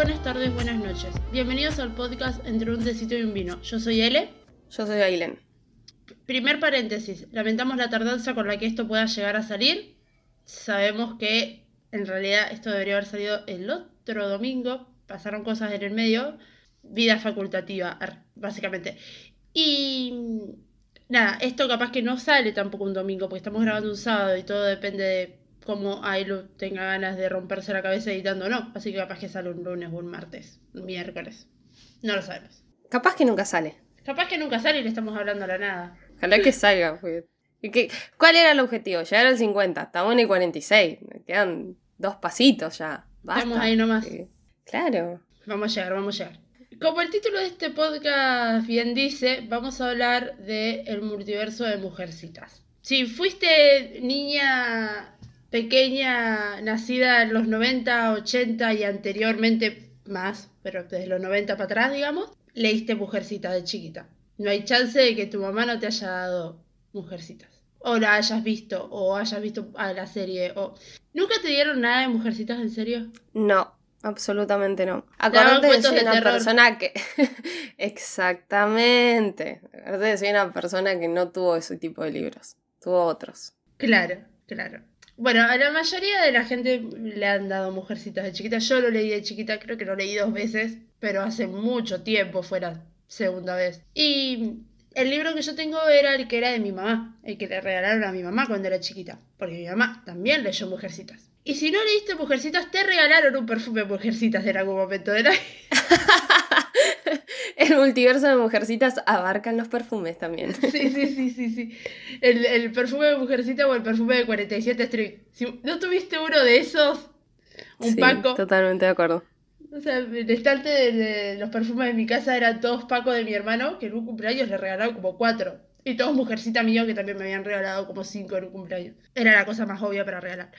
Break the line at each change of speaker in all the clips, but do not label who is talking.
buenas tardes, buenas noches. Bienvenidos al podcast Entre un tecito y un vino. Yo soy Ele.
Yo soy Ailen.
Primer paréntesis. Lamentamos la tardanza con la que esto pueda llegar a salir. Sabemos que en realidad esto debería haber salido el otro domingo. Pasaron cosas en el medio. Vida facultativa, básicamente. Y nada, esto capaz que no sale tampoco un domingo porque estamos grabando un sábado y todo depende de cómo Ailu tenga ganas de romperse la cabeza editando o no. Así que capaz que sale un lunes o un martes, un miércoles. No lo sabemos.
Capaz que nunca sale.
Capaz que nunca sale y le estamos hablando a la nada.
Ojalá que salga. Pues. ¿Y qué, ¿Cuál era el objetivo? Llegar al 50. Estamos en el 46. Me quedan dos pasitos ya. Basta.
Estamos ahí nomás.
Claro.
Vamos a llegar, vamos a llegar. Como el título de este podcast bien dice, vamos a hablar del el multiverso de mujercitas. Si fuiste niña pequeña, nacida en los 90, 80 y anteriormente más, pero desde los 90 para atrás, digamos, leíste Mujercitas de chiquita. No hay chance de que tu mamá no te haya dado Mujercitas. O la hayas visto, o hayas visto a la serie, o... ¿Nunca te dieron nada de Mujercitas en serio?
No, absolutamente no. Acordate de ser una persona que... Exactamente. Acordate de ser una persona que no tuvo ese tipo de libros. Tuvo otros.
Claro, claro. Bueno, a la mayoría de la gente le han dado Mujercitas de chiquita. Yo lo leí de chiquita, creo que lo leí dos veces, pero hace mucho tiempo fue la segunda vez. Y el libro que yo tengo era el que era de mi mamá, el que le regalaron a mi mamá cuando era chiquita, porque mi mamá también leyó Mujercitas. Y si no leíste Mujercitas, te regalaron un perfume Mujercitas en algún momento de la
el multiverso de Mujercitas abarcan los perfumes también.
Sí, sí, sí, sí, sí. El, perfume de Mujercita o el perfume de 47 Street. Si no tuviste uno de esos, un
sí,
Paco.
Totalmente de acuerdo.
O sea, el estante de, los perfumes de mi casa eran todos Paco de mi hermano, que en un cumpleaños le regalaron como cuatro. Y todos Mujercita mío, que también me habían regalado como cinco en un cumpleaños. Era la cosa más obvia para regalar.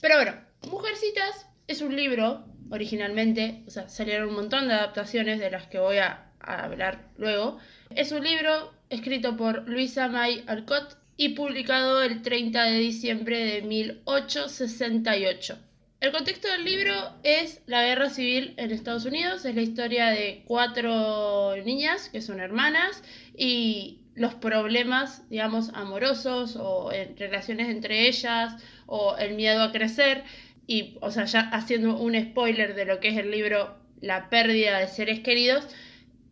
Pero bueno, Mujercitas es un libro, originalmente, o sea, salieron un montón de adaptaciones de las que voy a hablar luego, es un libro escrito por Luisa May Alcott y publicado el 30 de diciembre de 1868. El contexto del libro es la guerra civil en Estados Unidos, es la historia de cuatro niñas que son hermanas y los problemas, digamos, amorosos o en relaciones entre ellas o el miedo a crecer y, o sea, ya haciendo un spoiler de lo que es el libro, la pérdida de seres queridos,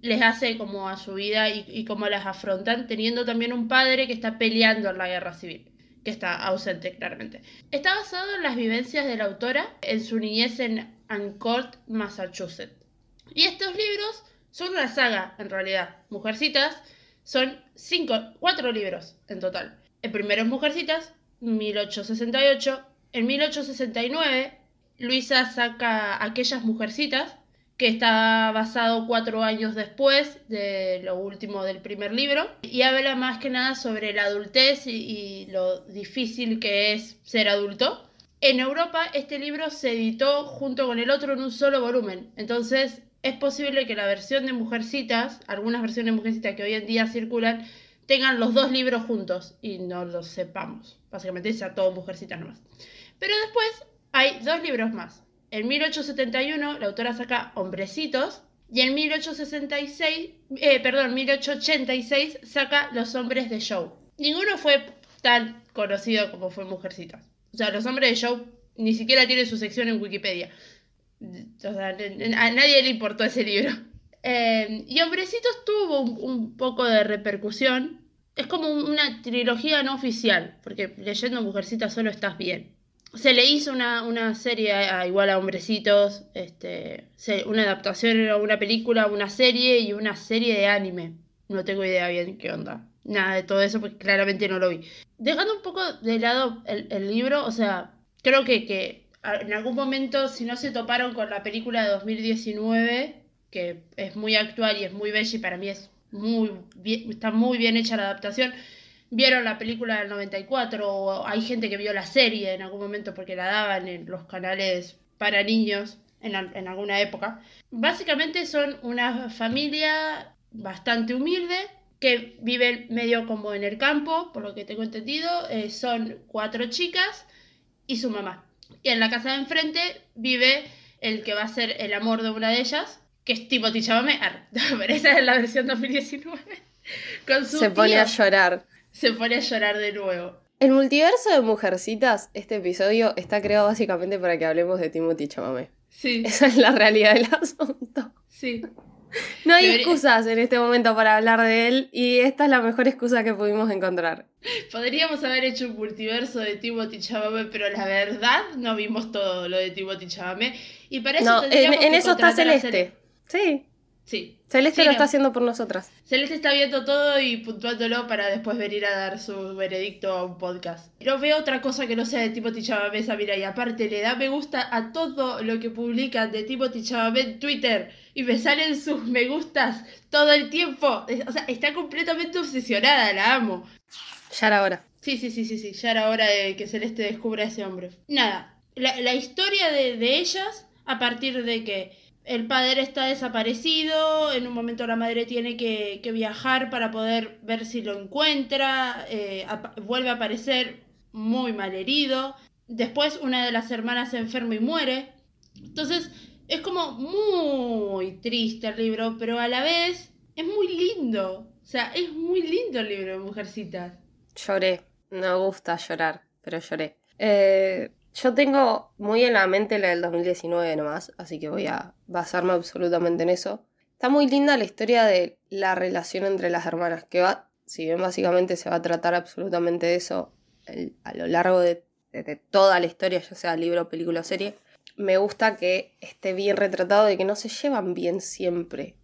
les hace como a su vida y, cómo las afrontan, teniendo también un padre que está peleando en la guerra civil, que está ausente claramente. Está basado en las vivencias de la autora en su niñez en Ancourt, Massachusetts. Y estos libros son una saga, en realidad. Mujercitas son cinco, cuatro libros en total. El primero es Mujercitas, 1868. En 1869, Luisa saca Aquellas Mujercitas, que está basado cuatro años después de lo último del primer libro, y habla más que nada sobre la adultez y, lo difícil que es ser adulto. En Europa este libro se editó junto con el otro en un solo volumen, entonces es posible que la versión de Mujercitas, algunas versiones de Mujercitas que hoy en día circulan, tengan los dos libros juntos y no lo sepamos. Básicamente sea todo Mujercitas nomás. Pero después hay dos libros más. En 1871 la autora saca Hombrecitos y en 1866, eh, perdón, 1886 saca Los Hombres de Show. Ninguno fue tan conocido como fue Mujercitas. O sea, Los Hombres de Show ni siquiera tiene su sección en Wikipedia. O sea, a nadie le importó ese libro. Eh, y Hombrecitos tuvo un, poco de repercusión. Es como una trilogía no oficial, porque leyendo Mujercitas solo estás bien se le hizo una, serie a, igual a Hombrecitos, este, una adaptación a una película, una serie y una serie de anime. No tengo idea bien qué onda. Nada de todo eso porque claramente no lo vi. Dejando un poco de lado el, libro, o sea, creo que, que, en algún momento, si no se toparon con la película de 2019, que es muy actual y es muy bella y para mí es muy bien, está muy bien hecha la adaptación, vieron la película del 94 o hay gente que vio la serie en algún momento porque la daban en los canales para niños en, alguna época. Básicamente son una familia bastante humilde que vive medio como en el campo, por lo que tengo entendido. Eh, son cuatro chicas y su mamá. Y en la casa de enfrente vive el que va a ser el amor de una de ellas, que es. Ar- Pero esa es la versión 2019. Con su
Se pone a llorar.
Se pone a llorar de nuevo.
El multiverso de Mujercitas, este episodio, está creado básicamente para que hablemos de Timothy Chalamet.
Sí,
Esa es la realidad del asunto.
sí.
No hay excusas en este momento para hablar de él y esta es la mejor excusa que pudimos encontrar.
Podríamos haber hecho un multiverso de Timothy Chalamet, pero la verdad no vimos todo lo de Timothy Chalamet. Y para eso
No, en,
tendríamos
en
que
eso está Celeste. Sí,
Sí.
Celeste
Sí,
lo
no.
está haciendo por nosotras.
Celeste está viendo todo y puntuándolo para después venir a dar su veredicto a un podcast. No veo otra cosa que no sea de Timothy Chalamet esa mira y aparte le da me gusta a todo lo que publican de Timothy Chalamet en Twitter y me salen sus me gustas todo el tiempo. O sea, está completamente obsesionada, la amo.
Ya era hora.
Sí, sí, sí, sí, sí, ya era hora de que Celeste descubra a ese hombre. Nada, la, la historia de, de ellas, a partir de que el padre está desaparecido, en un momento la madre tiene que, que viajar para poder ver si lo encuentra, eh, vuelve a aparecer muy mal herido, después una de las hermanas se enferma y muere. Entonces, es como muy triste el libro, pero a la vez es muy lindo. O sea, es muy lindo el libro de Mujercitas.
Lloré. No gusta llorar, pero lloré. Eh, yo tengo muy en la mente la del 2019 nomás, así que voy a basarme absolutamente en eso. Está muy linda la historia de la relación entre las hermanas, que va, si bien básicamente se va a tratar absolutamente de eso a lo largo de, de- de toda la historia, ya sea libro, película o serie, me gusta que esté bien retratado de que no se llevan bien siempre,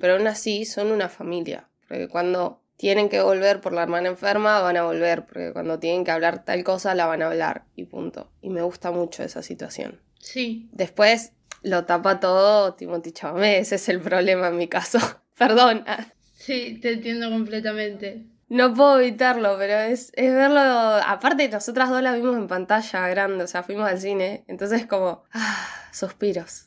pero aún así son una familia. Porque cuando tienen que volver por la hermana enferma, van a volver. Porque cuando tienen que hablar tal cosa, la van a hablar. Y punto. Y me gusta mucho esa situación.
Sí,
Después lo tapa todo Timothy Chalamet. Ese es el problema en mi caso. Perdón.
sí, te entiendo completamente.
No puedo evitarlo, pero es, es verlo. Aparte, nosotras dos la vimos en pantalla grande, o sea, fuimos al cine. Entonces, como. Ah, suspiros.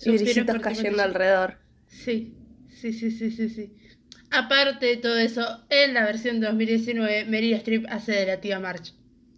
Y
Suspiros
brillitos cayendo alrededor.
Sí, sí, sí, sí, sí, sí. Aparte de todo eso, en la versión 2019, Meryl Streep hace de la tía March.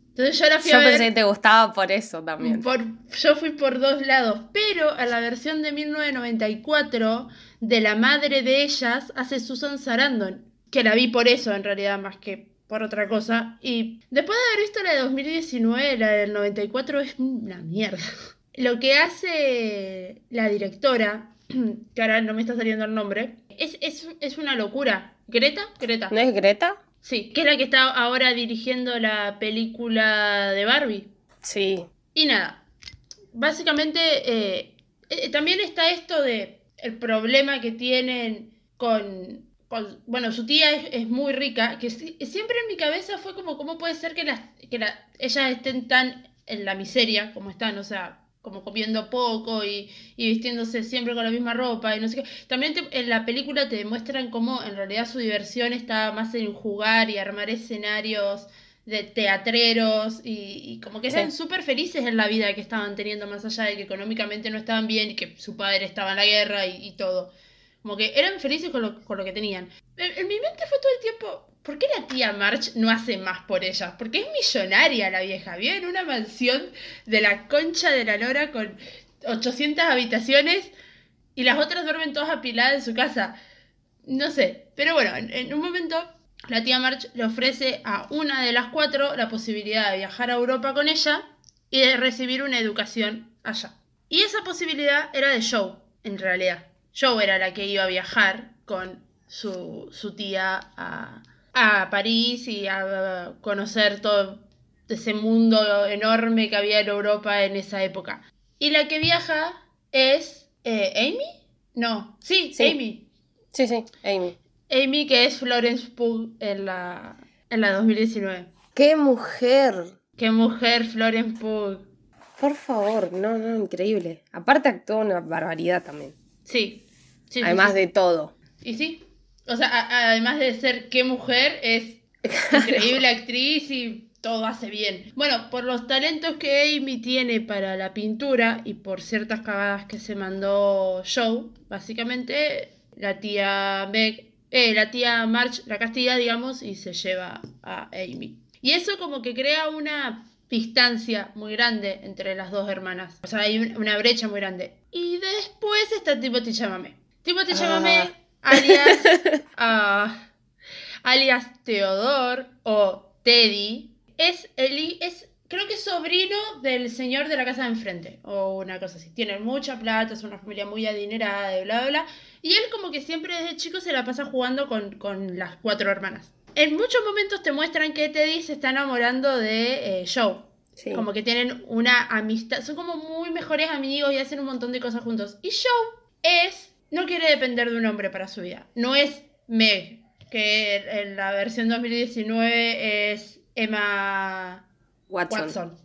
Entonces yo la fui
Yo
a ver.
pensé que te gustaba por eso también.
Por, yo fui por dos lados, pero en la versión de 1994, de la madre de ellas, hace Susan Sarandon, que la vi por eso en realidad, más que por otra cosa. Y después de haber visto la de 2019, la del 94 es una mierda. Lo que hace la directora, que ahora no me está saliendo el nombre, es, es, es una locura. ¿Greta? Greta.
¿No es Greta?
Sí, que es la que está ahora dirigiendo la película de Barbie.
Sí.
Y nada, básicamente eh, eh, también está esto de el problema que tienen con, con- bueno, su tía es, es muy rica, que si- siempre en mi cabeza fue como, ¿cómo puede ser que, las, que la- ellas estén tan en la miseria como están? O sea, como comiendo poco y, y vistiéndose siempre con la misma ropa y no sé qué. También te- en la película te demuestran cómo en realidad su diversión está más en jugar y armar escenarios de teatreros y, y como que eran
Sí.
súper felices en la vida que estaban teniendo, más allá de que económicamente no estaban bien y que su padre estaba en la guerra y, y todo. Como que eran felices con lo, que tenían. En, mi mente fue todo el tiempo, ¿por qué la tía March no hace más por ellas? Porque es millonaria la vieja, vive en una mansión de la concha de la lora con 800 habitaciones y las otras duermen todas apiladas en su casa. No sé, pero bueno, en, un momento la tía March le ofrece a una de las cuatro la posibilidad de viajar a Europa con ella y de recibir una educación allá. Y esa posibilidad era de Joe, en realidad. Joe era la que iba a viajar con su, su tía a, a París y a conocer todo ese mundo enorme que había en Europa en esa época. Y la que viaja es eh, Amy? No, sí,
Sí.
Amy.
Sí, sí, Amy.
Amy, que es Florence Pugh en la, en la 2019.
¡Qué mujer!
Qué mujer, Florence Pugh.
Por favor, no, no, increíble. Aparte actuó una barbaridad también.
Sí. Sí,
Además
sí.
de todo.
Y sí. O sea, a- además de ser qué mujer, es increíble actriz y todo hace bien. Bueno, por los talentos que Amy tiene para la pintura y por ciertas cagadas que se mandó Joe, básicamente la tía Meg, eh, la tía March la castiga, digamos, y se lleva a Amy. Y eso como que crea una distancia muy grande entre las dos hermanas. O sea, hay una brecha muy grande. Y después está Timothy Chamamé. Timothy
Ah.
Alias, ah, alias Teodor o Teddy, es, el, es creo que es sobrino del señor de la casa de enfrente o una cosa así. Tienen mucha plata, es una familia muy adinerada y bla, bla, bla. Y él como que siempre desde chico se la pasa jugando con, con las cuatro hermanas. En muchos momentos te muestran que Teddy se está enamorando de eh, Joe.
Sí.
Como que tienen una amistad, son como muy mejores amigos y hacen un montón de cosas juntos. Y Joe es, no quiere depender de un hombre para su vida. No es Meg, que en la versión 2019 es Emma
Watson.
Watson.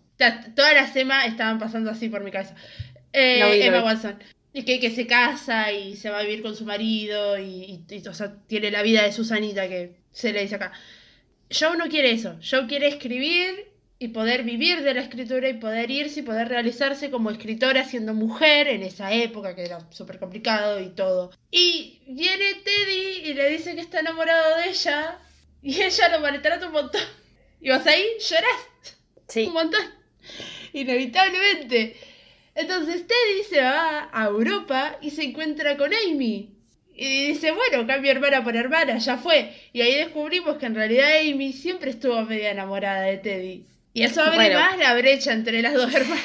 Todas las Emma estaban pasando así por mi cabeza. Eh, Emma. Watson. Y que, que se casa y se va a vivir con su marido y, y- y, o sea, tiene la vida de Susanita que se le dice acá. Joe no quiere eso. Joe quiere escribir y poder vivir de la escritura y poder irse y poder realizarse como escritora siendo mujer en esa época que era súper complicado y todo. Y viene Teddy y le dice que está enamorado de ella y ella lo maltrata un montón. Y vas ahí, llorás
Sí.
un montón. Inevitablemente. Entonces Teddy se va a Europa y se encuentra con Amy. Y dice, bueno, cambio hermana por hermana, ya fue. Y ahí descubrimos que en realidad Amy siempre estuvo media enamorada de Teddy. Y eso abre
Bueno.
más la brecha entre las dos hermanas.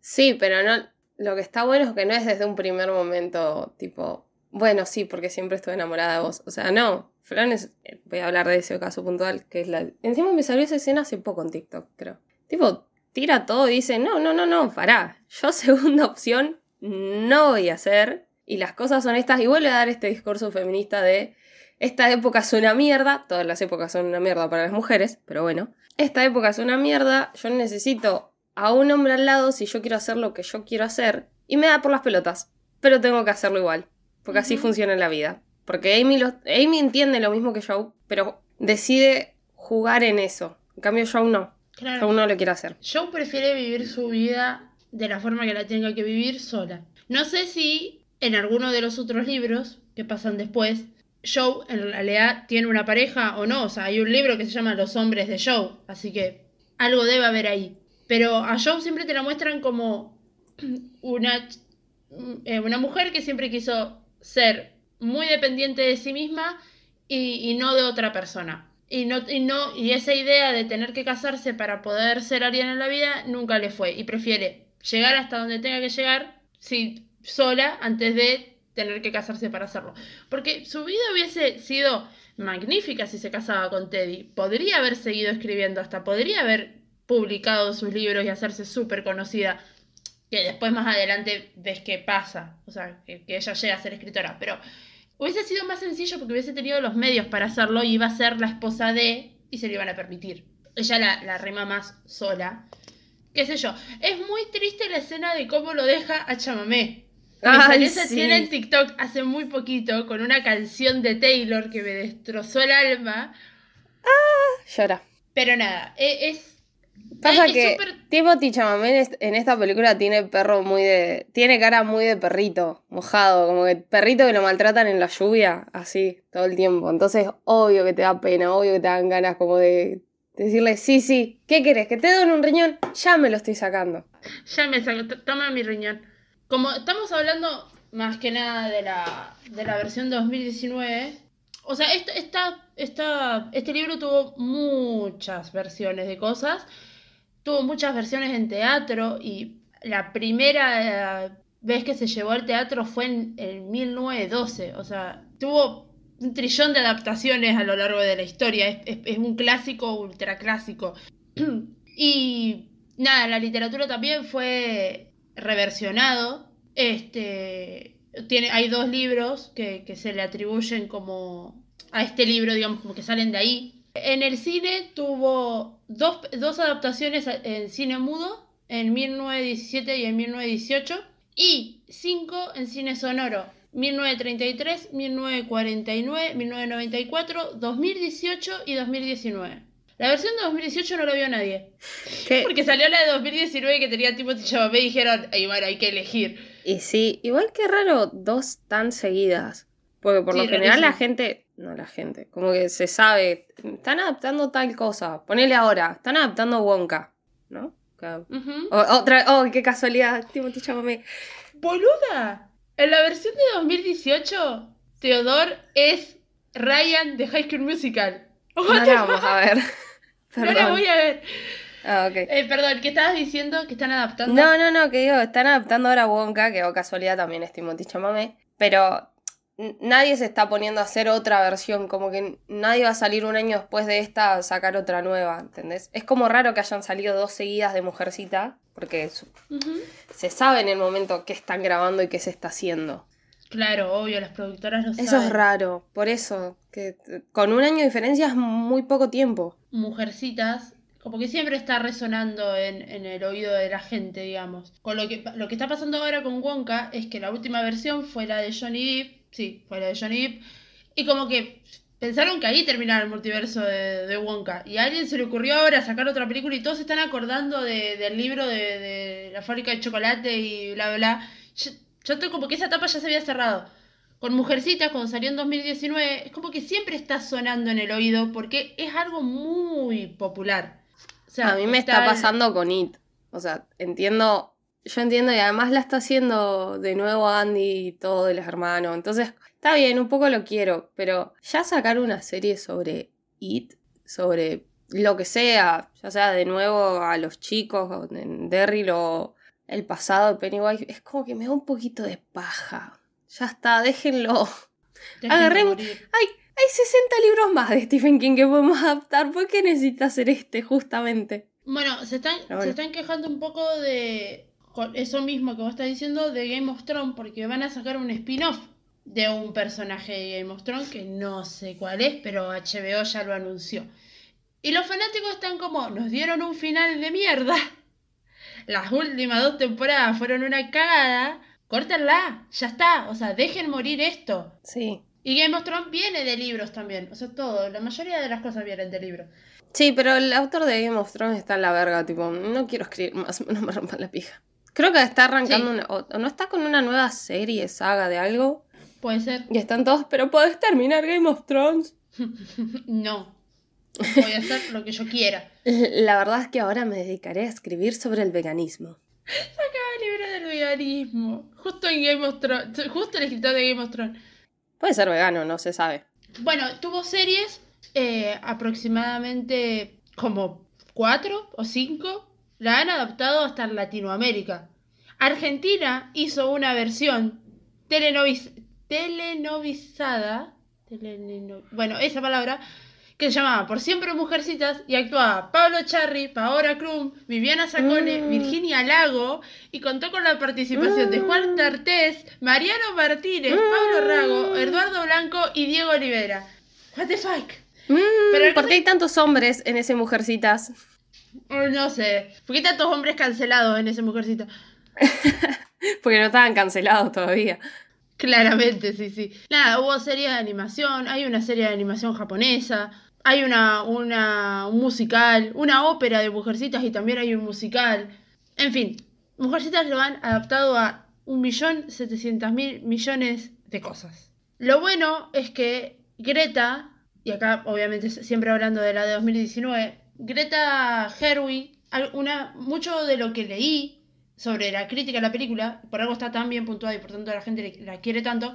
Sí, pero no. Lo que está bueno es que no es desde un primer momento tipo, bueno, sí, porque siempre estuve enamorada de vos. O sea, no. Fran es. Voy a hablar de ese caso puntual, que es la. Encima me salió esa escena hace poco en TikTok, creo. Tipo, tira todo y dice, no, no, no, no, pará. Yo segunda opción no voy a hacer. Y las cosas son estas. Y vuelve a dar este discurso feminista de. Esta época es una mierda. Todas las épocas son una mierda para las mujeres, pero bueno. Esta época es una mierda. Yo necesito a un hombre al lado si yo quiero hacer lo que yo quiero hacer. Y me da por las pelotas. Pero tengo que hacerlo igual. Porque así funciona la vida. Porque Amy, lo- Amy entiende lo mismo que Joe, pero decide jugar en eso. En cambio, Joe no.
Claro.
Joe no lo quiere hacer.
Joe prefiere vivir su vida de la forma que la tenga que vivir sola. No sé si en alguno de los otros libros que pasan después, Joe en realidad tiene una pareja o no. O sea, hay un libro que se llama Los hombres de Joe, así que algo debe haber ahí. Pero a Joe siempre te la muestran como una, eh, una mujer que siempre quiso ser muy dependiente de sí misma y, y no de otra persona. Y, no, y, no, y esa idea de tener que casarse para poder ser alguien en la vida nunca le fue. Y prefiere llegar hasta donde tenga que llegar sí, sola antes de tener que casarse para hacerlo. Porque su vida hubiese sido magnífica si se casaba con Teddy. Podría haber seguido escribiendo, hasta podría haber publicado sus libros y hacerse súper conocida. Que después más adelante ves qué pasa. O sea, que, ella llega a ser escritora. Pero hubiese sido más sencillo porque hubiese tenido los medios para hacerlo y iba a ser la esposa de y se lo iban a permitir. Ella la, la rima más sola. Qué sé yo. Es muy triste la escena de cómo lo deja a Chamamé.
Ay, sí.
escena en TikTok hace muy poquito con una canción de Taylor que me destrozó el alma.
Llora.
Pero nada, e- es.
Pasa
es
que
súper-
Timothy Chalamet en est- en esta película tiene perro muy de... Tiene cara muy de perrito, mojado, como que perrito que lo maltratan en la lluvia, así, todo el tiempo. Entonces, obvio que te da pena, obvio que te dan ganas como de decirle, sí, sí, ¿qué querés? ¿Que te den un riñón? Ya me lo estoy sacando.
Ya me saco, toma mi riñón. Como estamos hablando más que nada de la, de la versión 2019, o sea, esta, esta, esta- este libro tuvo muchas versiones de cosas, tuvo muchas versiones en teatro y la primera eh, vez que se llevó al teatro fue en, en 1912, o sea, tuvo un trillón de adaptaciones a lo largo de la historia, es, un clásico ultra clásico. y nada, la literatura también fue reversionado. Este, tiene, hay dos libros que, que se le atribuyen como a este libro, digamos, como que salen de ahí. En el cine tuvo dos, dos adaptaciones en cine mudo, en 1917 y en 1918, y cinco en cine sonoro, 1933, 1949, 1994, 2018 y 2019. La versión de 2018 no la vio nadie.
¿Qué?
Porque salió la de 2019 que tenía Timothy Chalamet y dijeron, ay, bueno, hay que elegir.
Y sí, igual que raro dos tan seguidas. Porque por
Sí,
lo general la gente, no la gente, como que se sabe, están adaptando tal cosa. Ponele ahora, están adaptando Wonka. ¿no?
Ujú.
O- otra, oh, qué casualidad, Timothy Chalamet.
Boluda, en la versión de 2018, Theodore es Ryan de High School Musical.
No la vamos a ver.
No la
Perdón.
voy a ver.
Ah, ok.
Eh, perdón, ¿qué estabas diciendo? ¿Que están adaptando?
No, no, no, que digo, están adaptando ahora a Wonka, que o casualidad también es Timothy pero nadie se está poniendo a hacer otra versión, como que nadie va a salir un año después de esta a sacar otra nueva, ¿entendés? Es como raro que hayan salido dos seguidas de Mujercita, porque se sabe en el momento qué están grabando y qué se está haciendo.
Claro, obvio, las productoras
Eso
saben.
es raro, por eso, que con un año de diferencia es muy poco tiempo.
Mujercitas, como que siempre está resonando en, en el oído de la gente, digamos. Con lo que, lo que está pasando ahora con Wonka es que la última versión fue la de Johnny Depp, sí, fue la de Johnny Depp, y como que pensaron que ahí terminaba el multiverso de, Wonka. Y a alguien se le ocurrió ahora sacar otra película y todos se están acordando de- del libro de, la fábrica de chocolate y bla, bla. Yo, yo estoy como que esa etapa ya se había cerrado. Con Mujercitas, cuando salió en 2019, es como que siempre está sonando en el oído porque es algo muy popular. O sea,
a mí me está pasando con It. O sea, entiendo, yo entiendo y además la está haciendo de nuevo Andy y todo de los hermanos. Entonces, está bien, un poco lo quiero, pero ya sacar una serie sobre It, sobre lo que sea, ya sea de nuevo a los chicos, en Derry o el pasado de Pennywise, es como que me da un poquito de paja. Ya está, déjenlo.
Déjenlo
agarremos-
morir.
Hay 60 libros más de Stephen King que podemos adaptar. ¿Por qué necesita hacer este justamente?
Bueno, se están,
bueno.
se están quejando un poco de eso mismo que vos estás diciendo de Game of Thrones porque van a sacar un spin-off de un personaje de Game of Thrones que no sé cuál es, pero HBO ya lo anunció. Y los fanáticos están como, nos dieron un final de mierda. Las últimas dos temporadas fueron una cagada. Córtenla, ya está. O sea, dejen morir esto.
Sí.
Y Game of Thrones viene de libros también. O sea, todo. La mayoría de las cosas vienen de libros.
Sí, pero el autor de Game of Thrones está en la verga, tipo, no quiero escribir más, no me rompan la pija. Creo que está arrancando
Sí.
una, o, no está con una nueva serie, saga de algo,
Puede ser.
y están todos, pero podés terminar Game of Thrones.
No. Voy a hacer lo que yo quiera.
La verdad es que ahora me dedicaré a escribir sobre el veganismo.
Ah, libre del veganismo. Justo en Game of Thrones. Justo el escritor de Game of Thrones.
Puede ser vegano, no se sabe.
Bueno, tuvo series eh, aproximadamente como cuatro o cinco. La han adaptado hasta en Latinoamérica. Argentina hizo una versión telenovis telenovizada. teleno- bueno, esa palabra. Que se llamaba Por Siempre Mujercitas y actuaba Pablo Charri, Paola Krum, Viviana Sacone,
Mm.
Virginia Lago y contó con la participación de Juan
Mm.
D'Artés, Mariano Martínez, Pablo Rago, Eduardo Blanco y Diego Olivera. What the fuck?
Mm,
Pero
¿Por
no
qué hay tantos hombres en ese Mujercitas?
Oh, no sé. ¿Por qué tantos hombres cancelados en ese mujercita?
Porque no estaban cancelados todavía.
Claramente, sí, sí. Nada, hubo series de animación, hay una serie de animación japonesa, hay una, una, un musical, una ópera de mujercitas y también hay un musical. En fin, mujercitas lo han adaptado a un millón setecientos mil millones de cosas. Lo bueno es que Greta, y acá obviamente siempre hablando de la de 2019, Greta Gerwig, una, mucho de lo que leí sobre la crítica a la película, por algo está tan bien puntuada y por tanto la gente la quiere tanto,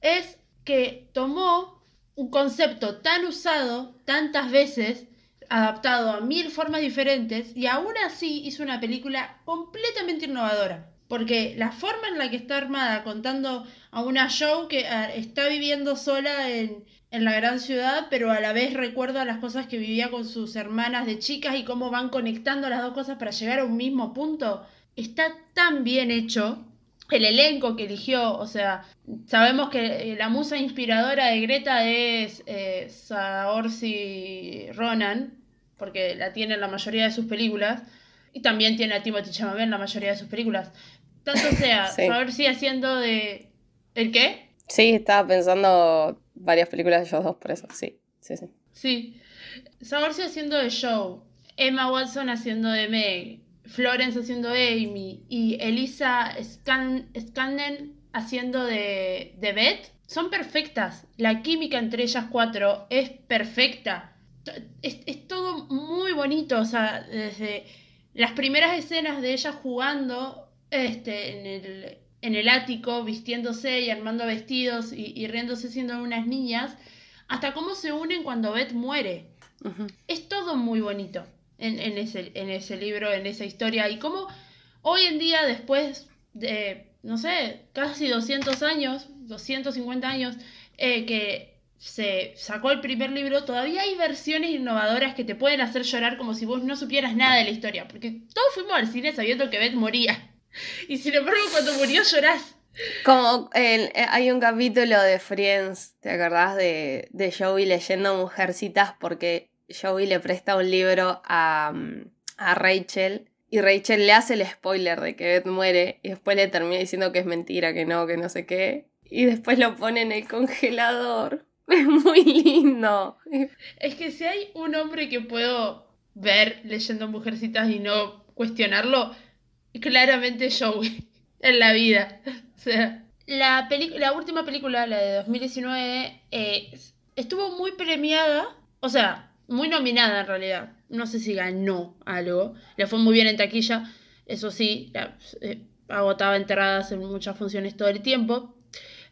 es que tomó un concepto tan usado tantas veces, adaptado a mil formas diferentes, y aún así hizo una película completamente innovadora. Porque la forma en la que está armada, contando a una show que ah, está viviendo sola en, en la gran ciudad, pero a la vez recuerda las cosas que vivía con sus hermanas de chicas y cómo van conectando las dos cosas para llegar a un mismo punto, está tan bien hecho. El elenco que eligió, o sea, sabemos que eh, la musa inspiradora de Greta es eh, Saoirse Ronan, porque la tiene en la mayoría de sus películas, y también tiene a Timothy Chalamet en la mayoría de sus películas. Tanto sea,
Sí.
Saoirse haciendo de... ¿El qué?
Sí, estaba pensando varias películas de ellos dos, por eso, sí, sí, sí.
Sí. Saoirse haciendo de Joe, Emma Watson haciendo de Meg, Florence haciendo de Amy y Elisa Scan haciendo de, de Beth son perfectas. La química entre ellas cuatro es perfecta. Es, es todo muy bonito, o sea, desde las primeras escenas de ella jugando este, en, el, en el ático, vistiéndose y armando vestidos y, y riéndose siendo unas niñas, hasta cómo se unen cuando Beth muere. Es todo muy bonito en, en, ese, en ese libro, en esa historia. Y cómo hoy en día, después de, no sé, casi 200 años, 250 años, eh, que se sacó el primer libro, todavía hay versiones innovadoras que te pueden hacer llorar como si vos no supieras nada de la historia. Porque todos fuimos al cine sabiendo que Beth moría. Y sin embargo, cuando murió llorás.
Como eh, hay un capítulo de Friends, ¿te acordás de, de Joey leyendo Mujercitas? Porque Joey le presta un libro a, mm, a Rachel y Rachel le hace el spoiler de que Beth muere y después le termina diciendo que es mentira, que no, que no sé qué. Y después lo pone en el congelador. Es muy lindo.
Es que si hay un hombre que puedo ver leyendo Mujercitas y no cuestionarlo, claramente Joey en la vida. O sea, la, última película, la de 2019, eh, estuvo muy premiada, o sea, muy nominada en realidad. No sé si ganó algo. Le fue muy bien en taquilla. Eso sí, eh, agotaba entradas en muchas funciones todo el tiempo.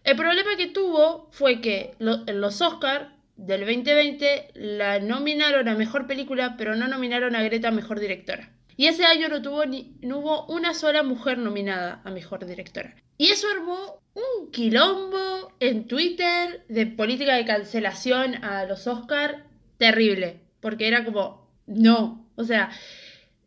El problema que tuvo fue que en los Oscars del 2020 la nominaron a mejor película, pero no nominaron a Greta a mejor directora. Y ese año no, tuvo ni, no hubo una sola mujer nominada a mejor directora. Y eso armó un quilombo en Twitter de política de cancelación a los Oscars terrible, porque era como, no, o sea,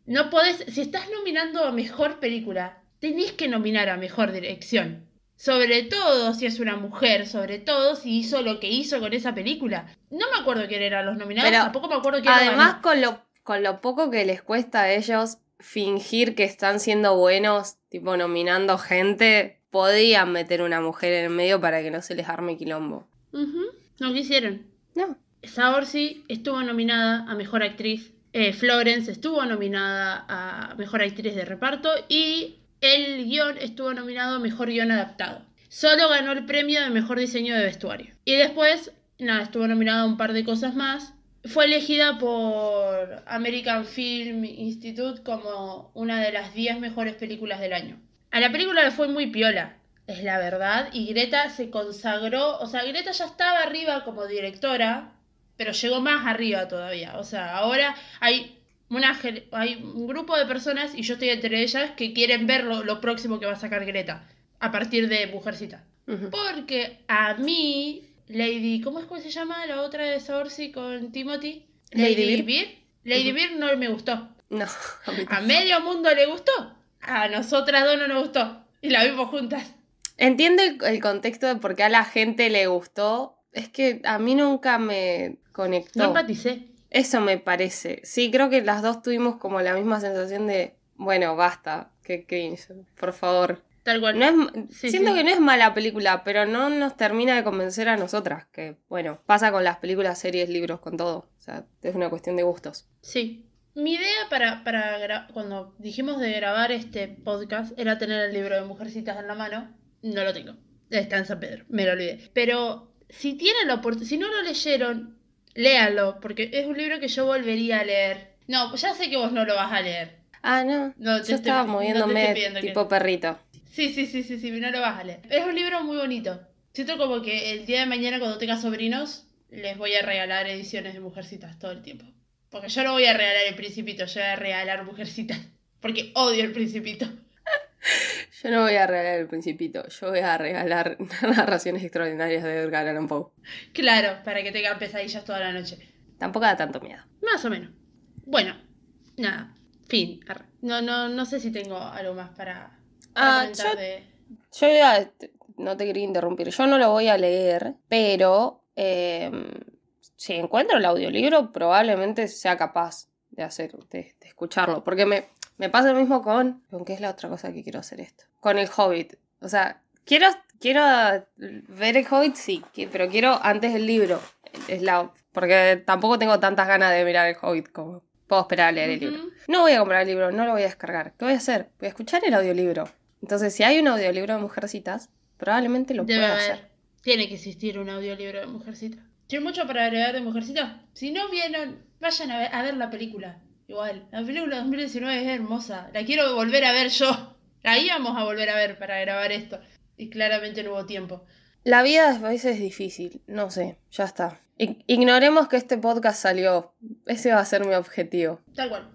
no podés, si estás nominando a mejor película, tenés que nominar a mejor dirección. Sobre todo si es una mujer, sobre todo si hizo lo que hizo con esa película. No me acuerdo quién eran los nominados, tampoco me acuerdo quién
Además, con lo, con lo poco que les cuesta a ellos fingir que están siendo buenos, tipo nominando gente, podían meter una mujer en el medio para que no se les arme quilombo.
No quisieron.
No.
Saoirse estuvo nominada a Mejor Actriz, eh, Florence estuvo nominada a Mejor Actriz de Reparto y el guion estuvo nominado a Mejor Guión Adaptado. Solo ganó el premio de Mejor Diseño de Vestuario. Y después, nada, estuvo nominada a un par de cosas más. Fue elegida por American Film Institute como una de las 10 mejores películas del año. A la película le fue muy piola, es la verdad, y Greta se consagró, o sea, Greta ya estaba arriba como directora, pero llegó más arriba todavía. O sea, ahora hay, una, hay un grupo de personas, y yo estoy entre ellas, que quieren ver lo, próximo que va a sacar Greta a partir de Mujercita. Porque a mí, Lady, ¿cómo es que se llama la otra de Saoirse con Timothy? Lady, Beer. Lady Beer no me gustó.
No.
A, medio mundo le gustó. A nosotras dos no nos gustó. Y la vimos juntas.
Entiendo el, el contexto de por qué a la gente le gustó. Es que a mí nunca me conectó.
No empaticé.
Eso me parece. Sí, creo que las dos tuvimos como la misma sensación de, bueno, basta, que cringe, por favor.
Tal cual.
No es, siento que no es mala película, pero no nos termina de convencer a nosotras, que bueno, pasa con las películas, series, libros, con todo. O sea, es una cuestión de gustos.
Sí. Mi idea para, para cuando dijimos de grabar este podcast era tener el libro de Mujercitas en la mano. No lo tengo. Está en San Pedro, me lo olvidé. Pero si tienen la oportunidad, si no lo leyeron, léalo, porque es un libro que yo volvería a leer. No, ya sé que vos no lo vas a leer.
Ah, no. no yo estaba moviéndome tipo perrito.
Sí, sí, sí, sí, sí, no lo vas a leer. Es un libro muy bonito. Siento como que el día de mañana cuando tenga sobrinos les voy a regalar ediciones de Mujercitas todo el tiempo. Porque yo no voy a regalar el Principito, yo voy a regalar Mujercitas. Porque odio el Principito.
Yo no voy a regalar el Principito, yo voy a regalar narraciones extraordinarias de Edgar Allan Poe.
Claro, para que tengan pesadillas toda la noche.
Tampoco da tanto miedo.
Más o menos. Bueno, nada. Fin. No, no, no sé si tengo algo más para,
ah, yo, de... yo ya, no te quería interrumpir. Yo no lo voy a leer, pero em, si encuentro el audiolibro, probablemente sea capaz de hacer, de escucharlo. Porque me, me pasa lo mismo con. ¿Con qué es la otra cosa que quiero hacer esto? Con el Hobbit. O sea, quiero, quiero ver el Hobbit, sí, pero quiero antes el libro. Es la, porque tampoco tengo tantas ganas de mirar el Hobbit como puedo esperar a leer el libro. No voy a comprar el libro, no lo voy a descargar. ¿Qué voy a hacer? Voy a escuchar el audiolibro. Entonces, si hay un audiolibro de Mujercitas, probablemente lo pueda hacer.
Tiene que existir un audiolibro de Mujercitas. ¿Tiene mucho para agregar de Mujercitas? Si no vieron, vayan a ver, a ver la película. Igual, la película 2019 es hermosa. La quiero volver a ver yo. La íbamos a volver a ver para grabar esto. Y claramente no hubo tiempo.
La vida a veces es difícil, no sé, ya está. Ignoremos que este podcast salió. Ese va a ser mi objetivo.
Tal cual.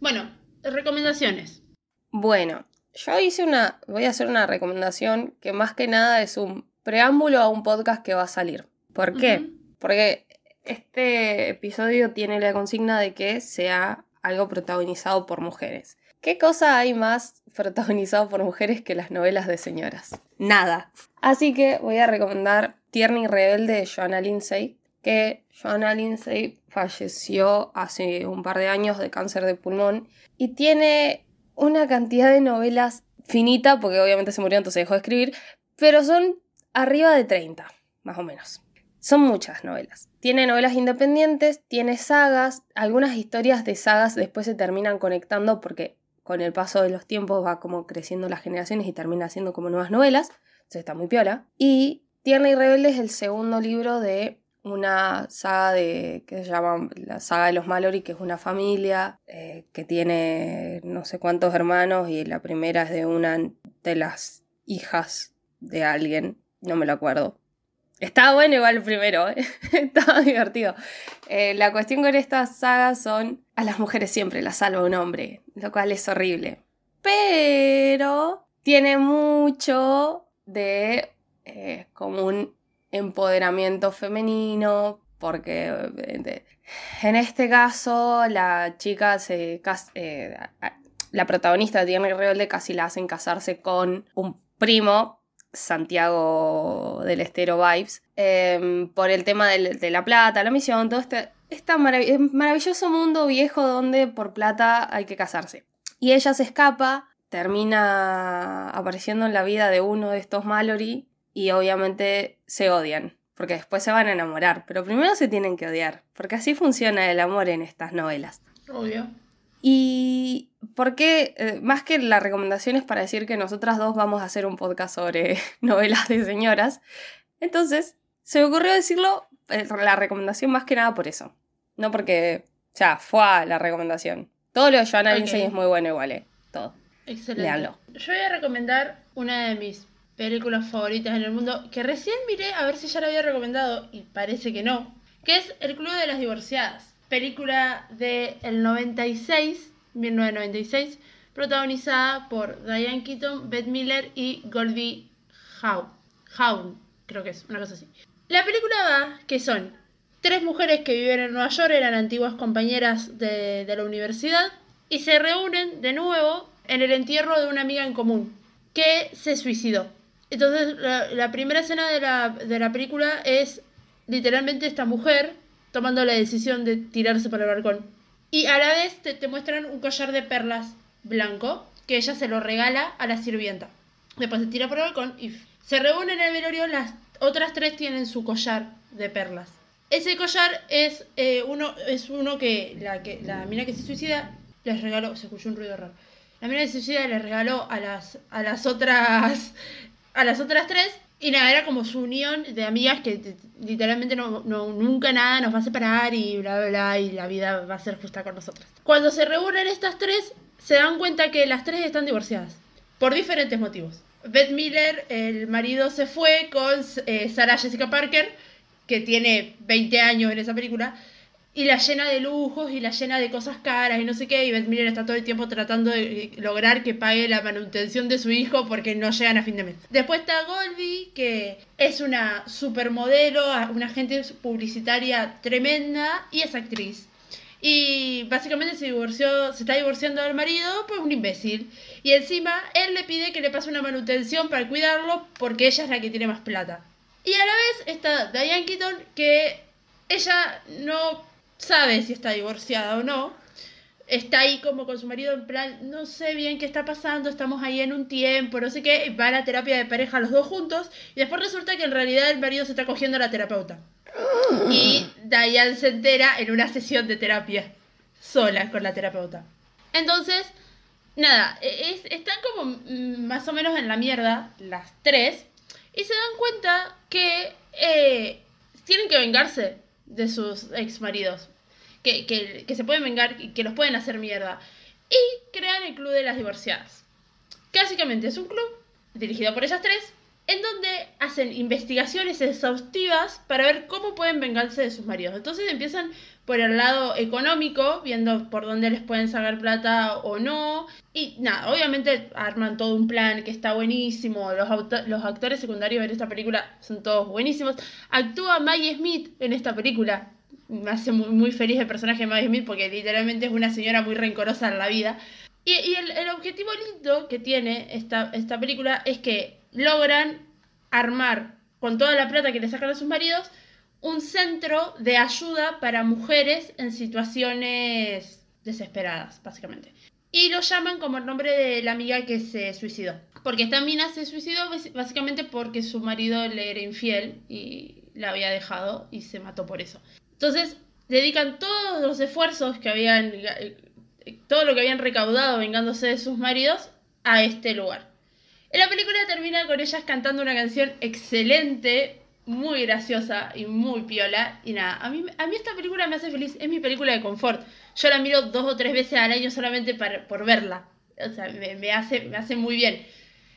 Bueno, recomendaciones.
Bueno, yo hice una. Voy a hacer una recomendación que más que nada es un preámbulo a un podcast que va a salir. ¿Por qué? Porque este episodio tiene la consigna de que sea algo protagonizado por mujeres. ¿Qué cosa hay más protagonizado por mujeres que las novelas de señoras? Nada. Así que voy a recomendar Tierna y Rebelde de Joanna Lindsay, que Joanna Lindsay falleció hace un par de años de cáncer de pulmón y tiene una cantidad de novelas finita, porque obviamente se murió entonces dejó de escribir, pero son arriba de 30, más o menos. Son muchas novelas. Tiene novelas independientes, tiene sagas, algunas historias de sagas después se terminan conectando porque con el paso de los tiempos va como creciendo las generaciones y termina siendo como nuevas novelas, entonces está muy piola. Y Tierna y Rebelde es el segundo libro de una saga de que se llama la saga de los Mallory, que es una familia eh, que tiene no sé cuántos hermanos y la primera es de una de las hijas de alguien, no me lo acuerdo. Estaba bueno igual el primero, ¿eh? estaba divertido. Eh, la cuestión con estas sagas son a las mujeres siempre las salva un hombre, lo cual es horrible. Pero tiene mucho de eh, como un empoderamiento femenino, porque en este caso la chica se la protagonista de Tierra y Rebelde casi la hacen casarse con un primo Santiago del Estero Vibes, em, por el tema de la plata, la misión, todo este, este maravilloso mundo viejo donde por plata hay que casarse. Y ella se escapa, termina apareciendo en la vida de uno de estos Mallory y obviamente se odian, porque después se van a enamorar, pero primero se tienen que odiar, porque así funciona el amor en estas novelas.
Obvio.
Y por qué, eh, más que la recomendación es para decir que nosotras dos vamos a hacer un podcast sobre novelas de señoras, entonces se me ocurrió decirlo, eh, la recomendación más que nada por eso. No porque, ya, fue a la recomendación. Todo lo de Joanna okay. es muy bueno igual, ¿eh? Todo.
Excelente. Leanlo. Yo voy a recomendar una de mis películas favoritas en el mundo, que recién miré a ver si ya la había recomendado, y parece que no, que es El Club de las Divorciadas película del el 96, 1996, protagonizada por Diane Keaton, Beth Miller y Goldie Hawn, creo que es, una cosa así. La película va que son tres mujeres que viven en Nueva York, eran antiguas compañeras de, la universidad, y se reúnen de nuevo en el entierro de una amiga en común, que se suicidó. Entonces, la, primera escena de la, de la película es literalmente esta mujer tomando la decisión de tirarse por el balcón. Y a la vez te, muestran un collar de perlas blanco que ella se lo regala a la sirvienta. Después se tira por el balcón y se reúnen en el velorio, las otras tres tienen su collar de perlas. Ese collar es, eh, uno, es uno que la, que la mina que se suicida les regaló, se escuchó un ruido raro. La mina que se suicida les regaló a las, a las otras a las otras tres y nada, era como su unión de amigas que literalmente no, nunca nada nos va a separar y bla, bla, bla, y la vida va a ser justa con nosotras. Cuando se reúnen estas tres, se dan cuenta que las tres están divorciadas. Por diferentes motivos. Beth Miller, el marido se fue con eh, Sarah Jessica Parker, que tiene 20 años en esa película, y la llena de lujos y la llena de cosas caras y no sé qué. Y Beth Miller está todo el tiempo tratando de lograr que pague la manutención de su hijo porque no llegan a fin de mes. Después está Golby, que es una supermodelo, una agente publicitaria tremenda y es actriz. Y básicamente se divorció, se está divorciando del marido, pues un imbécil. Y encima él le pide que le pase una manutención para cuidarlo porque ella es la que tiene más plata. Y a la vez está Diane Keaton que ella no sabe si está divorciada o no. Está ahí como con su marido en plan, no sé bien qué está pasando, estamos ahí en un tiempo, no sé qué, va a la terapia de pareja los dos juntos y después resulta que en realidad el marido se está cogiendo a la terapeuta. Y Diane se entera en una sesión de terapia, sola con la terapeuta. Entonces, nada, es, están como mm, más o menos en la mierda las tres y se dan cuenta que eh, tienen que vengarse de sus ex maridos que, que, que se pueden vengar y que los pueden hacer mierda. Y crean el Club de las Divorciadas. Que básicamente es un club dirigido por ellas tres, en donde hacen investigaciones exhaustivas para ver cómo pueden vengarse de sus maridos. Entonces empiezan por el lado económico, viendo por dónde les pueden sacar plata o no. Y nada, obviamente arman todo un plan que está buenísimo. Los, actores secundarios en esta película son todos buenísimos. Actúa Maggie Smith en esta película. Me hace muy, feliz el personaje de Maggie Smith porque literalmente es una señora muy rencorosa en la vida. Y, el, el, objetivo lindo que tiene esta, esta película es que logran armar con toda la plata que le sacan a sus maridos un centro de ayuda para mujeres en situaciones desesperadas, básicamente. Y lo llaman como el nombre de la amiga que se suicidó. Porque esta mina se suicidó básicamente porque su marido le era infiel y la había dejado y se mató por eso. Entonces, dedican todos los esfuerzos que habían, todo lo que habían recaudado vengándose de sus maridos a este lugar. En la película termina con ellas cantando una canción excelente, muy graciosa y muy piola. Y nada, a mí, a mí esta película me hace feliz, es mi película de confort. Yo la miro dos o tres veces al año solamente para, por verla. O sea, me, hace, me hace muy bien.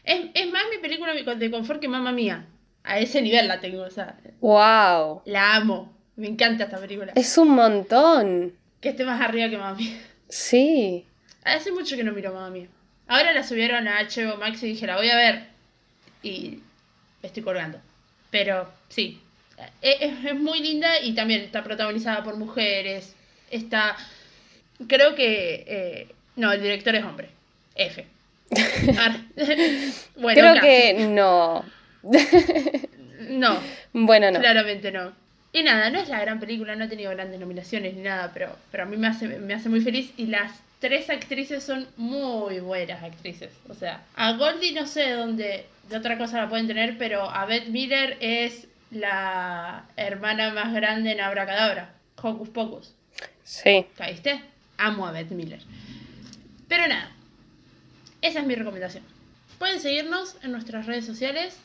Es, más mi película de confort que Mamma Mía. A ese nivel la tengo, o sea.
¡Wow!
La amo. Me encanta esta película.
Es un montón.
Que esté más arriba que Mamma Mía.
Sí.
Hace mucho que no miro Mamma Mía. Ahora la subieron a HBO Max y dije, la voy a ver. Y estoy colgando. Pero sí, e, es, muy linda y también está protagonizada por mujeres. Está. Creo que. Eh, no, el director es hombre. F.
bueno, Creo que no.
no.
Bueno, no.
Claramente no. Y nada, no es la gran película, no ha tenido grandes nominaciones ni nada, pero, pero a mí me hace, me hace muy feliz y las tres actrices son muy buenas actrices. O sea, a Goldie no sé dónde, de otra cosa la pueden tener, pero a Beth Miller es la hermana más grande en Abracadabra, Hocus Pocus.
Sí.
¿Caíste? Amo a Beth Miller. Pero nada, esa es mi recomendación. Pueden seguirnos en nuestras redes sociales,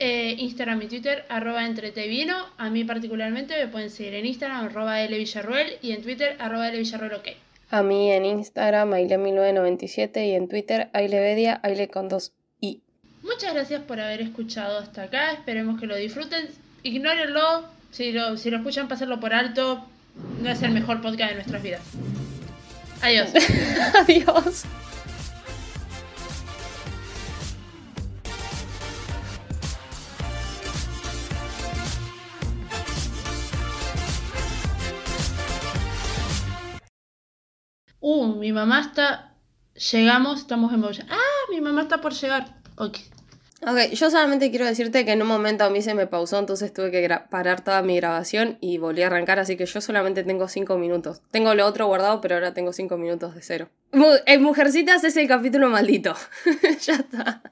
eh, Instagram y Twitter, arroba entretevino. A mí particularmente me pueden seguir en Instagram, arroba Villarruel, y en Twitter, arroba Villarruel, ok.
A mí en Instagram, Aile1997 y en Twitter, Ailevedia, Aile con dos I.
Muchas gracias por haber escuchado hasta acá. Esperemos que lo disfruten. Ignórenlo. Si lo, si lo escuchan, pasarlo por alto. No es el mejor podcast de nuestras vidas. Adiós.
Adiós.
Uh, mi mamá está. Llegamos, estamos en Ah, mi mamá está por llegar. Ok.
Ok, yo solamente quiero decirte que en un momento a mí se me pausó, entonces tuve que parar toda mi grabación y volví a arrancar, así que yo solamente tengo 5 minutos. Tengo lo otro guardado, pero ahora tengo 5 minutos de cero. En Mujercitas es el capítulo maldito. ya está.